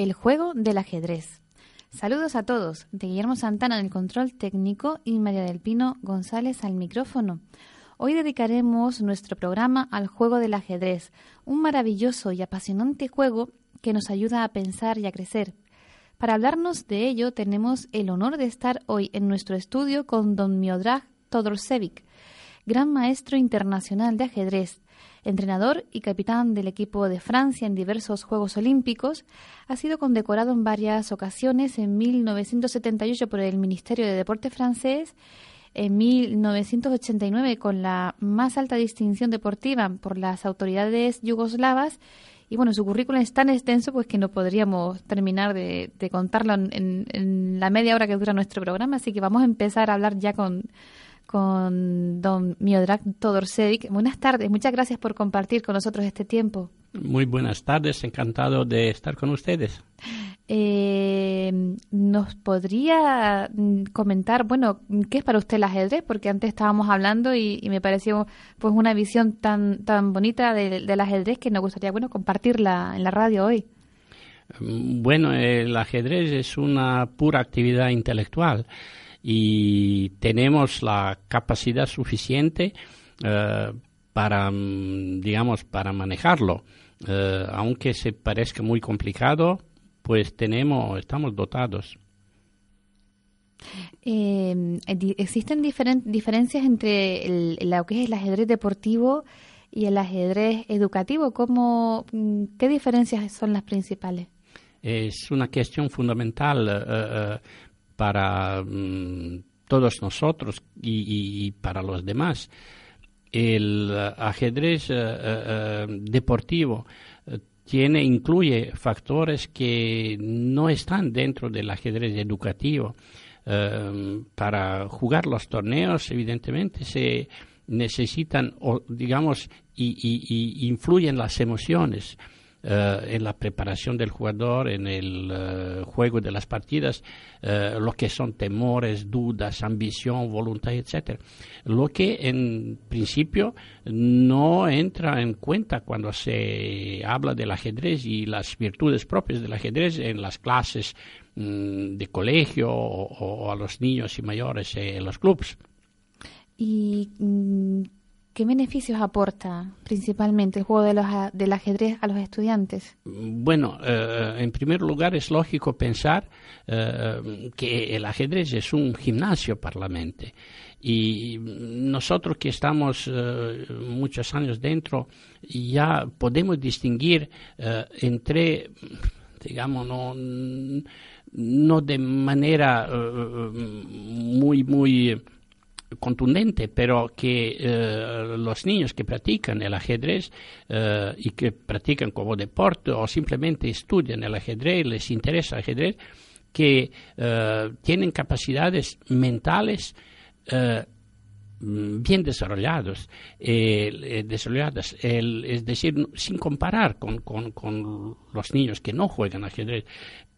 El juego del ajedrez. Saludos a todos, de Guillermo Santana en el control técnico y María del Pino González al micrófono. Hoy dedicaremos nuestro programa al juego del ajedrez, un maravilloso y apasionante juego que nos ayuda a pensar y a crecer. Para hablarnos de ello tenemos el honor de estar hoy en nuestro estudio con don Miodrag Todorsevic, gran maestro internacional de ajedrez, entrenador y capitán del equipo de Francia en diversos Juegos Olímpicos, ha sido condecorado en varias ocasiones en 1978 por el Ministerio de Deporte francés, en 1989 con la más alta distinción deportiva por las autoridades yugoslavas. Y bueno, su currículum es tan extenso pues que no podríamos terminar de, contarlo en, en, la media hora que dura nuestro programa, así que vamos a empezar a hablar ya con, con don Miodrag. Buenas tardes, muchas gracias por compartir con nosotros este tiempo. Muy buenas tardes, encantado de estar con ustedes. Eh, ¿Nos podría mm, comentar, bueno, qué es para usted el ajedrez? Porque antes estábamos hablando y, me pareció pues una visión tan, tan bonita del ajedrez que nos gustaría, bueno, compartirla en la radio hoy. Bueno, el ajedrez es una pura actividad intelectual y tenemos la capacidad suficiente eh, para, mm, digamos, para manejarlo. Eh, aunque se parezca muy complicado, pues tenemos, estamos dotados. Eh, ¿Existen diferencias entre lo que es el ajedrez deportivo y el ajedrez educativo? ¿Cómo, mm, ¿Qué diferencias son las principales? Es una cuestión fundamental para mm, todos nosotros y, para los demás. El eh, ajedrez eh, eh, deportivo tiene, incluye factores que no están dentro del ajedrez educativo. para jugar los torneos, evidentemente, se necesitan, digamos, y influyen las emociones. Eh, en la preparación del jugador, en el eh, juego de las partidas, eh, lo que son temores, dudas, ambición, voluntad, etc. Lo que en principio no entra en cuenta cuando se habla del ajedrez y las virtudes propias del ajedrez en las clases mm, de colegio o, a los niños y mayores en los clubes. Y mm, ¿Qué beneficios aporta principalmente el juego de los, del ajedrez a los estudiantes? Bueno, eh, en primer lugar es lógico pensar eh, que el ajedrez es un gimnasio para la mente. Y nosotros que estamos eh, muchos años dentro ya podemos distinguir entre, digamos, no, no de manera muy, muy contundente, pero que eh, los niños que practican el ajedrez eh, y que practican como deporte o simplemente estudian el ajedrez, les interesa el ajedrez, que eh, tienen capacidades mentales bien desarrollados, desarrolladas, es decir, sin comparar con, con, con, los niños que no juegan ajedrez,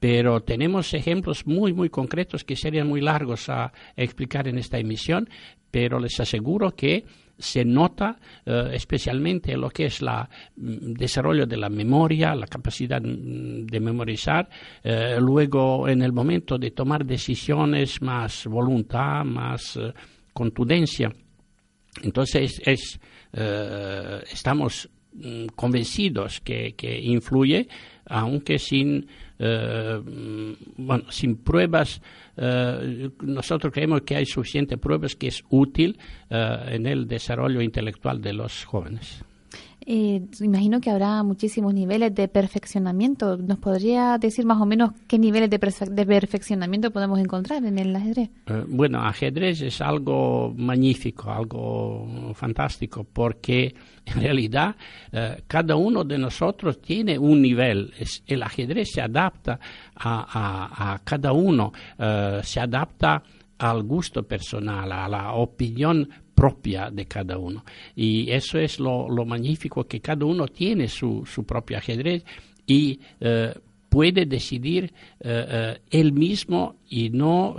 pero tenemos ejemplos muy, muy concretos que serían muy largos a explicar en esta emisión, pero les aseguro que se nota eh, especialmente lo que es el mm, desarrollo de la memoria, la capacidad mm, de memorizar, eh, luego en el momento de tomar decisiones más voluntad, más eh, contundencia. Entonces es, estamos mm, convencidos que, que influye, aunque sin eh, bueno, sin pruebas, eh, nosotros creemos que hay suficientes pruebas que es útil eh, en el desarrollo intelectual de los jóvenes. Eh, imagino que habrá muchísimos niveles de perfeccionamiento. ¿Nos podría decir más o menos qué niveles de, perfeccionamiento podemos encontrar en el ajedrez? Eh, bueno, ajedrez es algo magnífico, algo fantástico, porque en realidad eh, cada uno de nosotros tiene un nivel. el ajedrez se adapta a, a cada uno, se adapta al gusto personal, a la opinión propia de cada uno. Y eso es lo, magnífico, que cada uno tiene su, su propio ajedrez y eh, puede decidir eh, eh, él mismo y no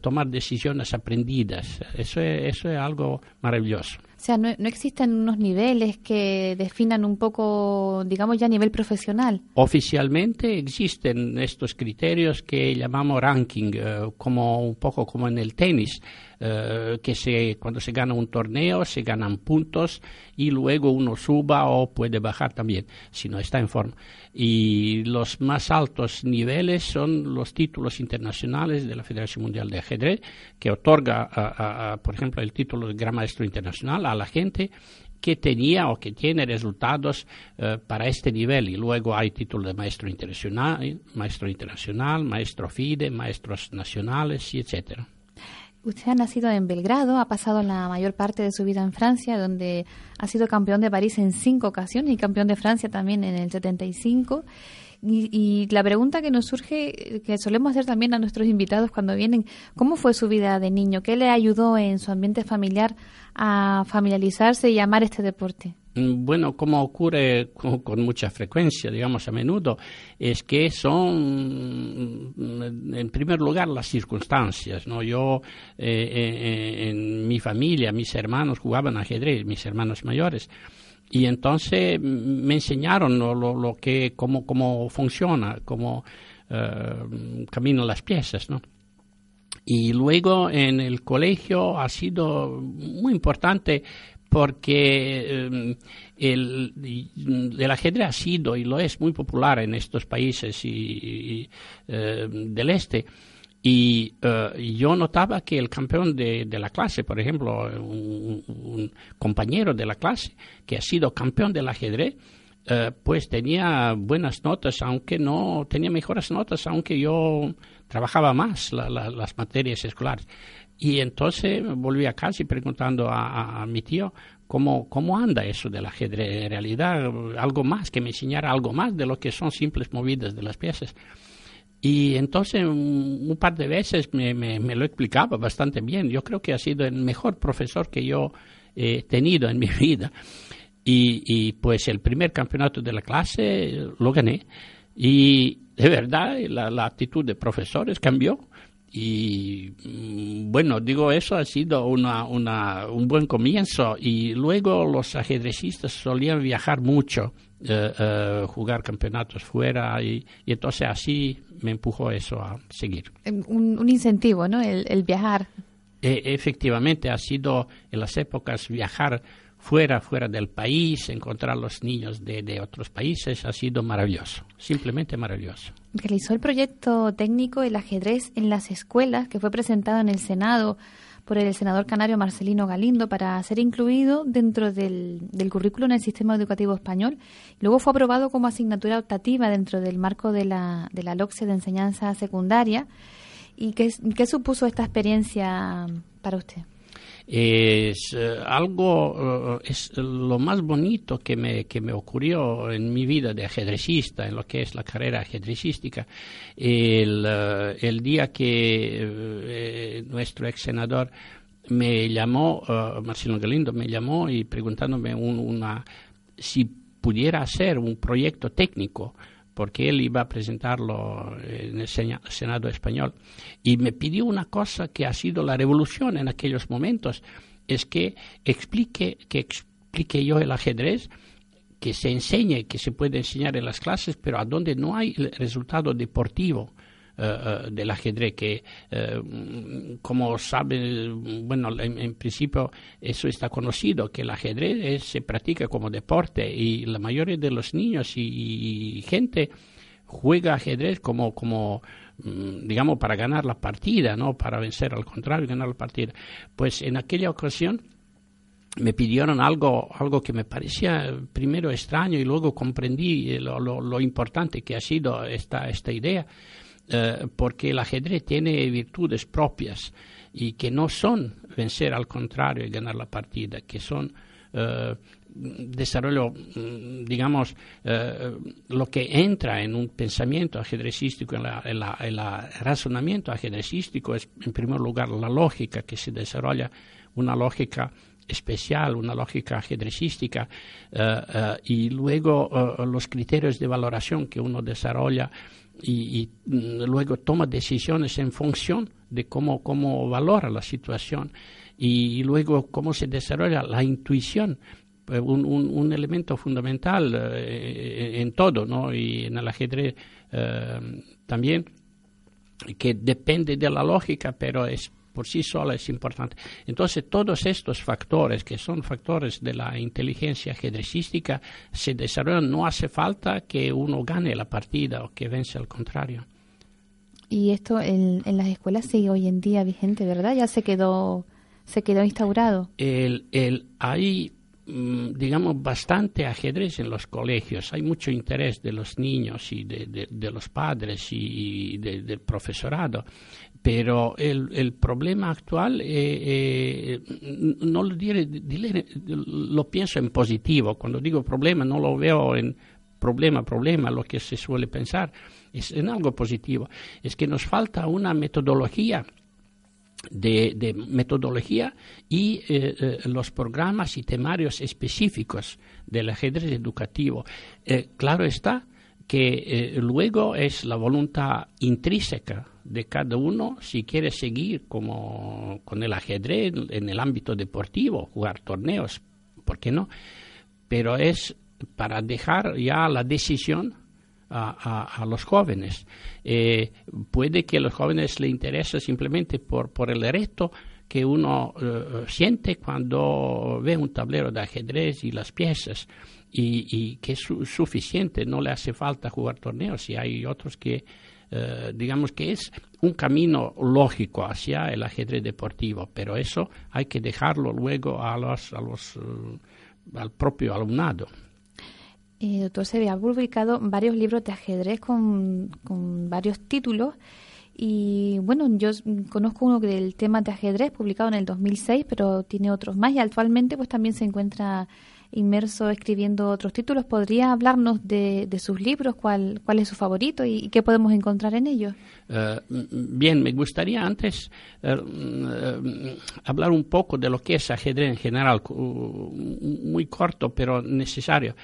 tomar decisiones aprendidas. Eso eso es algo maravilloso. O sea, no, existen unos niveles que definan un poco, digamos, ya a nivel profesional. Oficialmente existen estos criterios que llamamos ranking, eh, como un poco como en el tenis, eh, que se, cuando se gana un torneo se ganan puntos y luego uno suba o puede bajar también, si no está en forma. Y los más altos niveles son los títulos internacionales de la Federación Mundial de Ajedrez, que otorga, por ejemplo, el título de Gran Maestro Internacional a la gente que tenía o que tiene resultados eh, para este nivel y luego hay título de maestro internacional, maestro internacional, maestro FIDE, maestros nacionales y etcétera. Usted ha nacido en Belgrado, ha pasado la mayor parte de su vida en Francia, donde ha sido campeón de París en cinco ocasiones y campeón de Francia también en el 75 y, la pregunta que nos surge, que solemos hacer también a nuestros invitados cuando vienen, ¿cómo fue su vida de niño? ¿Qué le ayudó en su ambiente familiar a familiarizarse y amar este deporte? Mm, bueno, como ocurre con, mucha frecuencia, digamos a menudo, es que son, mm, en primer lugar, las circunstancias. ¿no? Yo, eh, eh, en mi familia, mis hermanos jugaban ajedrez, mis hermanos mayores. Y entonces me enseñaron lo, que, cómo, cómo funciona, cómo uh, caminan las piezas, ¿no? Y luego en el colegio ha sido muy importante porque eh, el, ajedrez ha sido y lo es muy popular en estos países eh, del este. Y eh, yo notaba que el campeón de, la clase, por ejemplo, un, compañero de la clase que ha sido campeón del ajedrez, eh, pues tenía buenas notas, aunque no tenía mejores notas, aunque yo trabajaba más las materias escolares. Y entonces volví a casa y preguntando a, mi tío cómo, cómo anda eso del ajedrez. En realidad, algo más, que me enseñara algo más de lo que son simples movidas de las piezas. Y entonces un, par de veces me, lo explicaba bastante bien. Yo creo que ha sido el mejor profesor que yo he tenido en mi vida. Y, y pues el primer campeonato de la clase lo gané. Y de verdad la, la actitud de profesores cambió. Y mm, bueno, digo, eso ha sido una, una, un buen comienzo. Y luego los ajedrecistas solían viajar mucho eh, eh, jugar campeonatos fuera y, entonces así me empujó eso a seguir. Em, un, incentivo, ¿no? El, viajar. E, efectivamente, ha sido en las épocas viajar fuera, fuera del país, encontrar los niños de, de otros países, ha sido maravilloso, simplemente maravilloso. Realizó el proyecto técnico El ajedrez en las escuelas que fue presentado en el Senado por el senador canario Marcelino Galindo para ser incluido dentro del, currículo en el sistema educativo español. Luego fue aprobado como asignatura optativa dentro del marco de la, de la LOCSE de enseñanza secundaria. ¿Y qué, qué supuso esta experiencia para usted? Es eh, algo, eh, es lo más bonito que me, que me ocurrió en mi vida de ajedrecista, en lo que es la carrera ajedrecística. El, eh, el día que nuestro ex senador me llamó, Marcelo Galindo me llamó y preguntándome una, si pudiera hacer un proyecto técnico porque él iba a presentarlo en el Senado español. Y me pidió una cosa que ha sido la revolución en aquellos momentos, es que explique, que explique yo el ajedrez, que se enseñe, que se puede enseñar en las clases, pero a donde no hay resultado deportivo. Eh, del ajedrez, que eh, como sabe, bueno, en, principio eso está conocido, que el ajedrez se practica como deporte y la mayoría de los niños y, gente juega ajedrez como, como mm, digamos, para ganar la partida, ¿no? Para vencer al contrario, ganar la partida. Pues en aquella ocasión me pidieron algo, algo que me parecía primero extraño y luego comprendí lo, lo, importante que ha sido esta, esta idea, eh, porque el ajedrez tiene virtudes propias y que no son vencer al contrario y ganar la partida, que son eh, desarrollo, mm, digamos, eh, lo que entra en un pensamiento ajedrecístico, en el razonamiento ajedrecístico es, en primer lugar, la lógica que se desarrolla, una lógica especial, una lógica ajedrecística, y luego los criterios de valoración que uno desarrolla y, mm, luego toma decisiones en función de cómo, cómo valora la situación y luego cómo se desarrolla la intuición eh, un, un, elemento fundamental eh, en todo, ¿no? Y en el ajedrez eh, también, que depende de la lógica, pero es por sí sola es importante. Entonces, todos estos factores, que son factores de la inteligencia ajedrecística, se desarrollan. No hace falta que uno gane la partida o que vence al contrario. Y esto en, en las escuelas sigue hoy en día vigente, ¿verdad? Ya se quedó se quedó instaurado. El, el, hay, digamos, bastante ajedrez en los colegios. Hay mucho interés de los niños y de, de, los padres y del profesorado. Pero el, el problema actual, eh, eh, no lo diré, lo pienso en positivo. Cuando digo problema, no lo veo en problema, problema, lo que se suele pensar. Es en algo positivo. Es que nos falta una metodología de, metodología y eh, eh, los programas y temarios específicos del ajedrez educativo. Eh, claro está que luego es la voluntad intrínseca de cada uno si quiere seguir como con el ajedrez en el ámbito deportivo, jugar torneos, ¿por qué no? Pero es para dejar ya la decisión a, los jóvenes. Eh, puede que a los jóvenes les interese simplemente por, por el reto que uno eh, siente cuando ve un tablero de ajedrez y las piezas y, que es suficiente, no le hace falta jugar torneos y hay otros que eh, digamos que es un camino lógico hacia el ajedrez deportivo, pero eso hay que dejarlo luego a los, a los, al propio alumnado. Eh, doctor Seve, ha publicado varios libros de ajedrez con, varios títulos. Y bueno, yo conozco uno del tema de ajedrez publicado en el 2006, pero tiene otros más y actualmente pues también se encuentra inmerso escribiendo otros títulos. ¿Podría hablarnos de, sus libros? ¿Cuál, ¿Cuál es su favorito y, qué podemos encontrar en ellos? Eh, bien, me gustaría antes eh, hablar un poco de lo que es ajedrez en general, muy corto pero necesario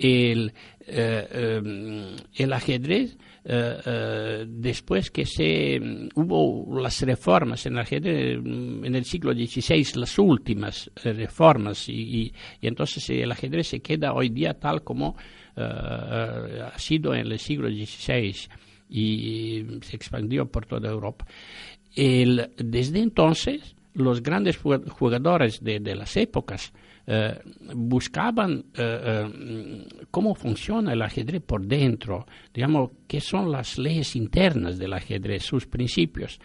el, eh, eh, el ajedrez, eh, después que se hubo las reformas en el ajedrez en el siglo XVI, las últimas reformas, y, entonces el ajedrez se queda hoy día tal como ha sido en el siglo XVI y se expandió por toda Europa. El, desde entonces, los grandes jugadores de, de las épocas eh, buscaban eh, eh, cómo funciona el ajedrez por dentro, digamos, qué son las leyes internas del ajedrez, sus principios.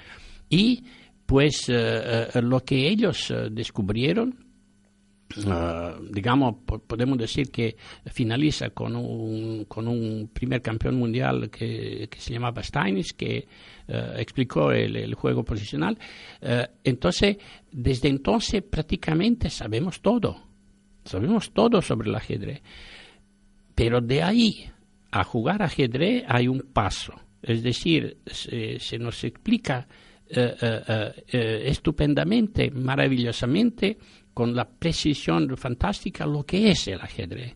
Y pues lo que ellos descubrieron digamos, podemos decir que finaliza con un, con un primer campeón mundial que, se llamaba Steinis, que explicó el, juego posicional. entonces, desde entonces prácticamente sabemos todo. Sabemos todo sobre el ajedrez. Pero de ahí a jugar ajedrez hay un paso. Es decir, se, nos explica eh, eh, eh, estupendamente, maravillosamente, con la precisión fantástica lo que es el ajedrez.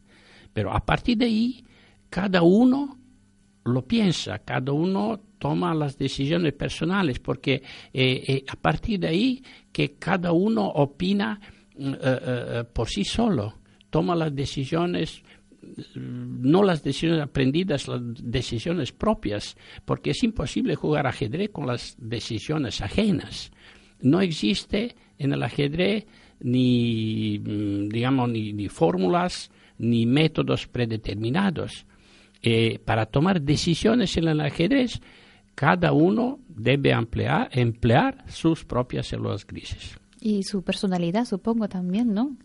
Pero a partir de ahí, cada uno lo piensa, cada uno toma las decisiones personales, porque a partir de ahí que cada uno opina eh, eh, eh, por sí solo, toma las decisiones no las decisiones aprendidas, las decisiones propias, porque es imposible jugar ajedrez con las decisiones ajenas. No existe en el ajedrez ni, mm, digamos, ni, fórmulas ni métodos predeterminados. para tomar decisiones en el ajedrez, cada uno debe emplear, emplear sus propias células grises. Y su personalidad, supongo, también, ¿no?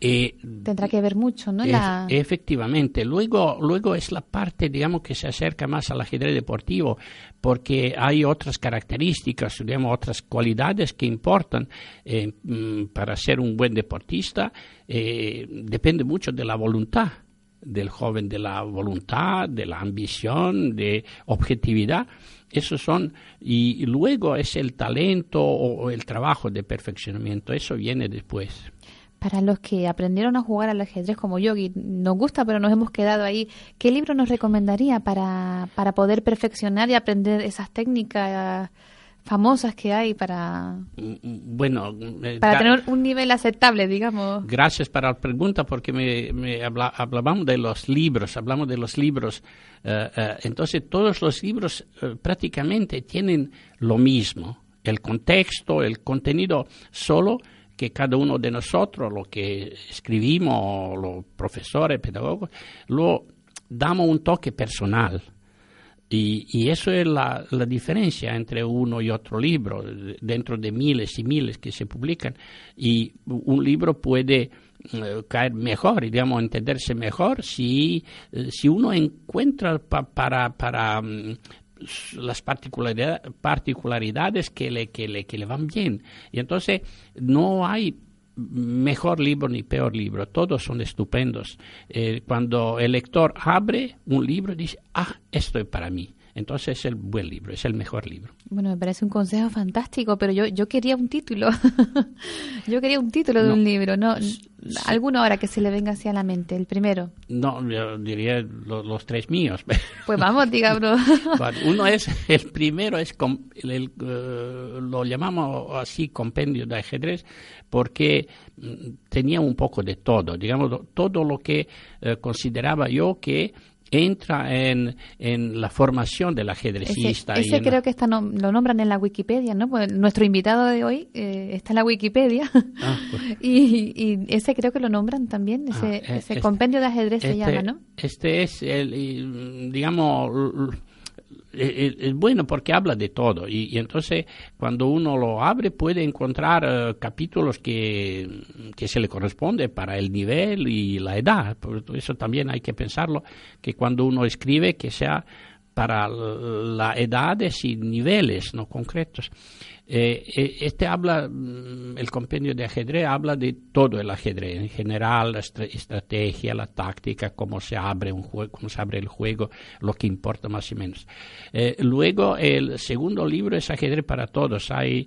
Eh, Tendrá que ver mucho, ¿no? Efectivamente. Luego, luego es la parte, digamos, que se acerca más al ajedrez deportivo, porque hay otras características, digamos, otras cualidades que importan eh, mm, para ser un buen deportista. Eh, depende mucho de la voluntad del joven, de la voluntad, de la ambición, de objetividad. Esos son, y luego es el talento o el trabajo de perfeccionamiento, eso viene después. Para los que aprendieron a jugar al ajedrez como yo, y nos gusta, pero nos hemos quedado ahí, ¿qué libro nos recomendaría para, para poder perfeccionar y aprender esas técnicas famosas que hay para bueno eh, para tener un nivel aceptable digamos gracias para la pregunta porque me, hablábamos de los libros hablamos de los libros eh, eh, entonces todos los libros prácticamente tienen lo mismo el contexto el contenido solo que cada uno de nosotros, lo que escribimos, los profesores, pedagogos, lo damos un toque personal. Y, eso es la, diferencia entre uno y otro libro, dentro de miles y miles que se publican. Y un libro puede eh, caer mejor, digamos, entenderse mejor si, eh, si uno encuentra para, para mm, las particularidades que le, que, le, que le van bien. Y entonces no hay mejor libro ni peor libro, todos son estupendos. Eh, cuando el lector abre un libro, dice, ah, esto es para mí. Entonces es el buen libro, es el mejor libro. Bueno, me parece un consejo fantástico, pero yo, yo quería un título. yo quería un título de un libro, ¿no? Alguno ahora que se le venga hacia la mente, el primero. No, yo diría los tres míos. Pues vamos, digamos. Uno es, el primero es, el, eh, lo llamamos así compendio de ajedrez, porque mm, tenía un poco de todo, digamos, todo lo que eh, consideraba yo que entra en, en la formación del ajedrecista. Ese, creo que está lo nombran en la Wikipedia, ¿no? Pues nuestro invitado de hoy eh, está en la Wikipedia ah, pues. y, ese creo que lo nombran también, ah, ese, ese este compendio de ajedrez se este llama, ¿no? Este es, el, digamos, es, bueno porque habla de todo y, entonces cuando uno lo abre puede encontrar eh, capítulos que, que, se le corresponde para el nivel y la edad. Por eso también hay que pensarlo, que cuando uno escribe que sea para las edades y niveles no concretos. Eh, eh, este habla, mm, el compendio de ajedrez habla de todo el ajedrez, en general, la estrategia, la táctica, cómo se abre un juego, cómo se abre el juego, lo que importa más y menos. Eh, luego, el segundo libro es ajedrez para todos. Hay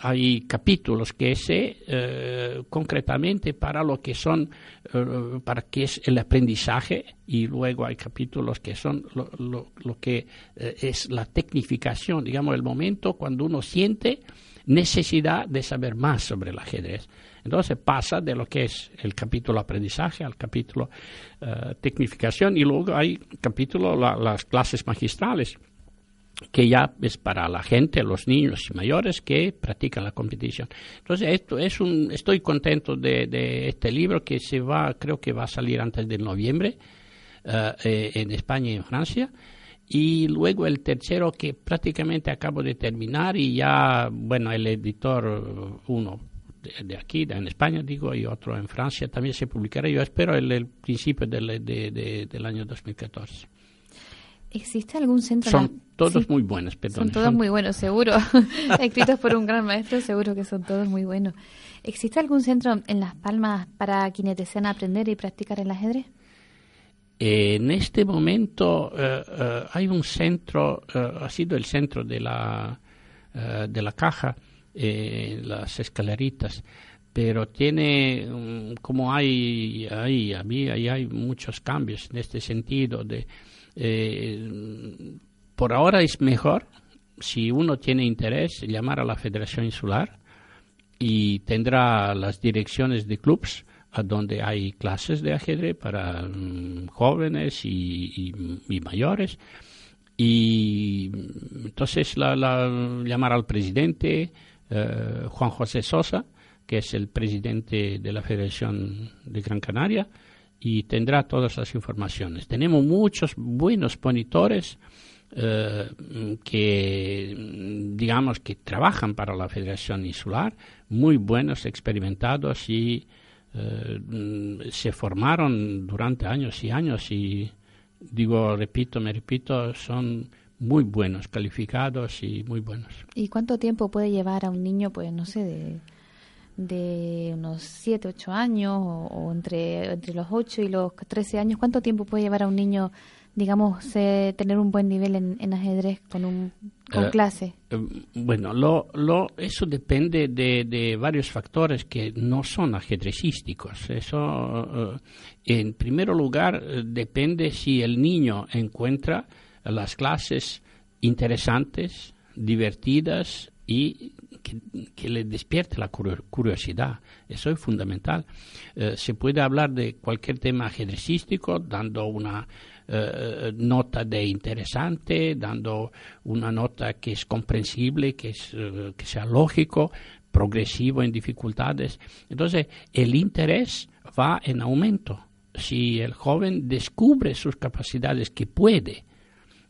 hay capítulos que se eh, concretamente para lo que son eh, para qué es el aprendizaje y luego hay capítulos que son lo, que eh, es la tecnificación digamos el momento cuando uno siente necesidad de saber más sobre el ajedrez. Entonces pasa de lo que es el capítulo aprendizaje al capítulo tecnificación y luego hay capítulo las clases magistrales que ya es para la gente, los niños y mayores que practican la competición. Entonces, esto es un, estoy contento de, este libro que se va, creo que va a salir antes de noviembre eh, eh, en España y en Francia. Y luego el tercero que prácticamente acabo de terminar y ya, bueno, el editor, uno de, aquí, de, en España, digo, y otro en Francia también se publicará. Yo espero el, el principio del, del año 2014. ¿Existe algún centro? Son todos muy buenos, Son todos muy buenos, seguro. Escritos por un gran maestro, seguro que son todos muy buenos. ¿Existe algún centro en Las Palmas para quienes desean aprender y practicar el ajedrez? en este momento eh, eh, hay un centro, eh, ha sido el centro de la, de la caja, las escaleritas, pero tiene, mm, como hay, hay, hay, hay muchos cambios en este sentido de eh, por ahora es mejor, si uno tiene interés, llamar a la Federación Insular y tendrá las direcciones de clubs a donde hay clases de ajedrez para mm, jóvenes y, mayores. Y entonces la, llamar al presidente eh, Juan José Sosa, que es el presidente de la Federación de Gran Canaria, y tendrá todas las informaciones. Tenemos muchos buenos monitores que, digamos, que trabajan para la Federación Insular, muy buenos, experimentados y se formaron durante años y años y digo, repito, me repito, son muy buenos, calificados y muy buenos. ¿Y cuánto tiempo puede llevar a un niño, pues no sé, de, de unos 7, 8 años o, entre, entre los 8 y los 13 años? ¿Cuánto tiempo puede llevar a un niño, digamos, tener un buen nivel en, ajedrez con, un, con eh, clase? Eh, bueno, lo, lo, eso depende de, de, varios factores que no son ajedrecísticos. Eso, eh, en primer lugar, depende si el niño encuentra las clases interesantes, divertidas y que, le despierte la curiosidad. Eso es fundamental. Eh, se puede hablar de cualquier tema ajedrecístico dando una eh, nota de interesante, dando una nota que es comprensible, que, es, eh, que sea lógico, progresivo en dificultades. Entonces, el interés va en aumento. Si el joven descubre sus capacidades que puede,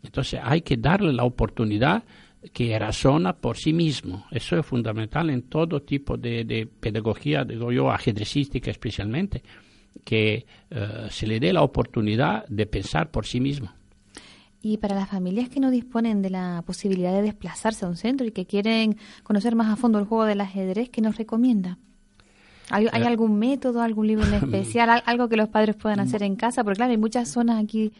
entonces hay que darle la oportunidad que razona por sí mismo. Eso es fundamental en todo tipo de, pedagogía, digo yo, ajedrecística especialmente, que eh, se le dé la oportunidad de pensar por sí mismo. Y para las familias que no disponen de la posibilidad de desplazarse a un centro y que quieren conocer más a fondo el juego del ajedrez, ¿qué nos recomienda? ¿Hay, ¿hay eh, algún método, algún libro en especial, algo que los padres puedan hacer en casa? Porque claro, hay muchas zonas aquí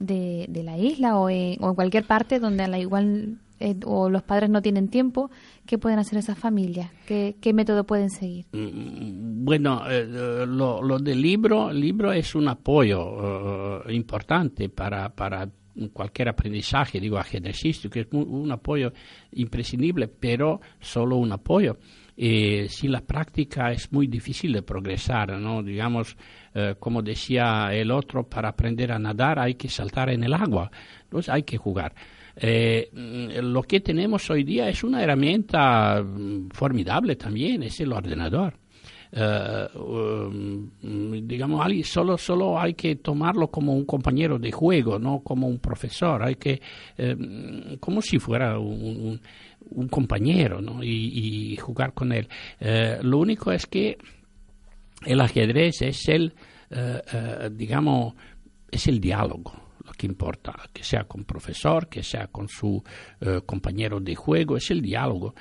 de, de la isla o en, cualquier parte donde a la igual eh, o los padres no tienen tiempo, ¿qué pueden hacer esas familias? ¿Qué, qué método pueden seguir? Mm, bueno, eh, lo, lo, del libro, el libro es un apoyo eh, importante para, para cualquier aprendizaje, digo ajedrecístico, que es un apoyo imprescindible, pero solo un apoyo. si la práctica es muy difícil de progresar, ¿no? Digamos, eh, como decía el otro, para aprender a nadar hay que saltar en el agua, entonces hay que jugar. Eh, mm, lo que tenemos hoy día es una herramienta mm, formidable también, es el ordenador. Eh, um, digamos, solo, solo hay que tomarlo como un compañero de juego, no como un profesor, hay que, como si fuera un, compañero, ¿no? y, jugar con él. lo único es que el ajedrez es el, eh, eh, digamos, es el diálogo lo que importa, que sea con profesor, que sea con su eh, compañero de juego, es el diálogo.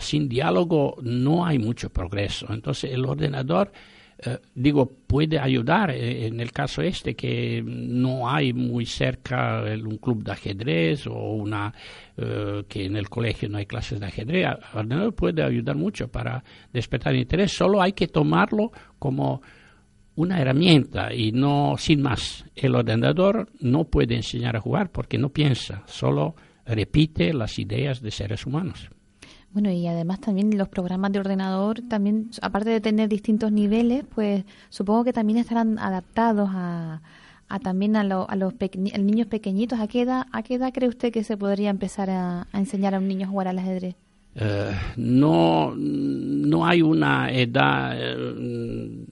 sin diálogo no hay mucho progreso. Entonces el ordenador eh, digo, puede ayudar eh, en el caso este que no hay muy cerca un club de ajedrez o una eh, que en el colegio no hay clases de ajedrez. El ordenador puede ayudar mucho para despertar interés, solo hay que tomarlo como una herramienta y no sin más. El ordenador no puede enseñar a jugar porque no piensa, solo repite las ideas de seres humanos. Bueno, y además también los programas de ordenador, también aparte de tener distintos niveles, pues supongo que también estarán adaptados a, a también a, a los niños pequeñitos. ¿A qué, edad, ¿A qué edad cree usted que se podría empezar a, enseñar a un niño a jugar al ajedrez? Eh, no, no hay una edad eh,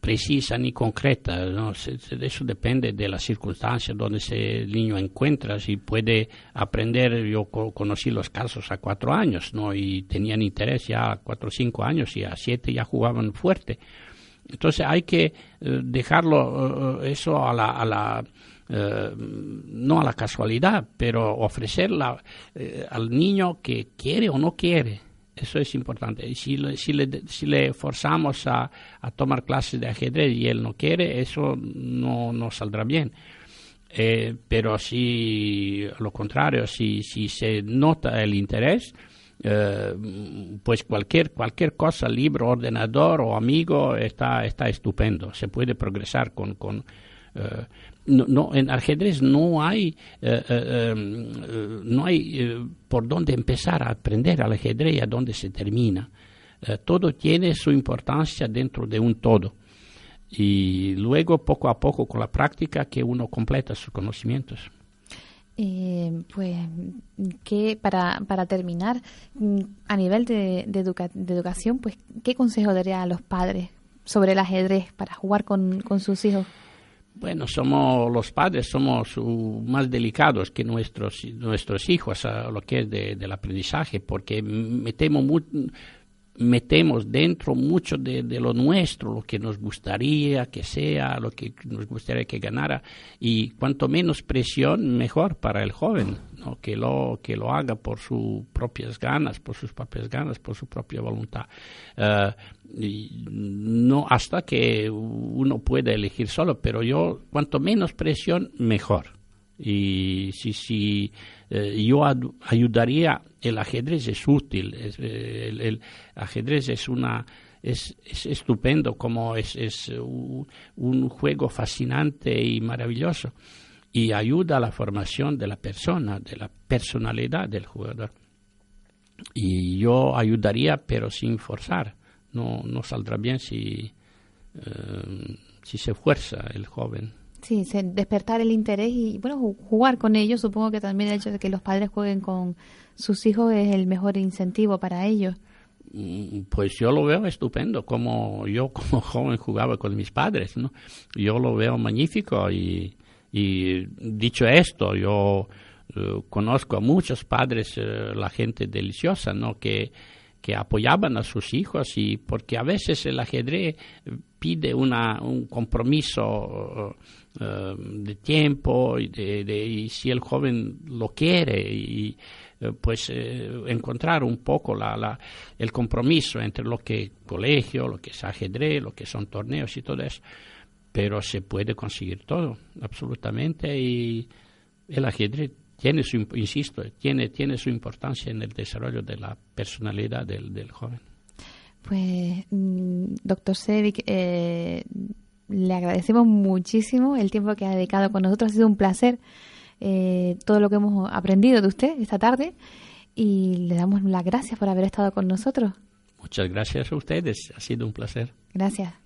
precisa ni concreta, ¿no? eso depende de las circunstancias donde el niño encuentra, si puede aprender, yo conocí los casos a cuatro años, ¿no? y tenían interés ya a cuatro o cinco años y a siete ya jugaban fuerte. Entonces hay que eh, dejarlo eh, eso a la, a la eh, no a la casualidad, pero ofrecerla al niño que quiere o no quiere eso es importante. Si, si, le, si le forzamos a, a, tomar clases de ajedrez y él no quiere, eso no, no saldrá bien. Eh, pero si, lo contrario, si, si se nota el interés, eh, pues cualquier, cualquier cosa, libro, ordenador o amigo, está, está estupendo. Se puede progresar con, con eh, no, en ajedrez no hay, eh, eh, em, no hay por dónde empezar a aprender al ajedrez y a dónde se termina. todo tiene su importancia dentro de un todo. Y luego, poco a poco, con la práctica, que uno completa sus conocimientos. pues que para, para terminar, mm, a nivel de, de, educación, pues ¿qué consejo daría a los padres sobre el ajedrez para jugar con, con sus hijos? Bueno, somos los padres, somos más delicados que nuestros, nuestros hijos a lo que es de, del aprendizaje, porque metemos metemos dentro mucho de, lo nuestro, lo que nos gustaría que sea, lo que nos gustaría que ganara, y cuanto menos presión, mejor para el joven, ¿no? que, lo, que lo haga por sus propias ganas, por sus propias ganas, por su propia voluntad. Eh, no hasta que uno pueda elegir solo, pero yo, cuanto menos presión, mejor. Y si, si eh, yo ayudaría, el ajedrez es útil, eh, el, ajedrez es una es, estupendo, como es, es un, juego fascinante y maravilloso y ayuda a la formación de la persona, de la personalidad del jugador. Y yo ayudaría, pero sin forzar. No, no saldrá bien si, eh, si se fuerza el joven. Sí, despertar el interés y, bueno, jugar con ellos. Supongo que también el hecho de que los padres jueguen con sus hijos es el mejor incentivo para ellos. Pues yo lo veo estupendo, como yo como joven jugaba con mis padres, ¿no? Yo lo veo magnífico y, dicho esto, yo eh, conozco a muchos padres, eh, la gente deliciosa, ¿no? Que, que apoyaban a sus hijos y porque a veces el ajedrez pide una, un compromiso eh, de tiempo y, de, y, si el joven lo quiere y eh, pues eh, encontrar un poco la, la, el compromiso entre lo que colegio, lo que es ajedrez, lo que son torneos y todo eso. Pero se puede conseguir todo, absolutamente, y el ajedrez tiene su, insisto, tiene, tiene su importancia en el desarrollo de la personalidad del, del joven. Pues, mm, doctor Sevic, eh, le agradecemos muchísimo el tiempo que ha dedicado con nosotros. Ha sido un placer eh, todo lo que hemos aprendido de usted esta tarde y le damos las gracias por haber estado con nosotros. Muchas gracias a ustedes. Ha sido un placer. Gracias.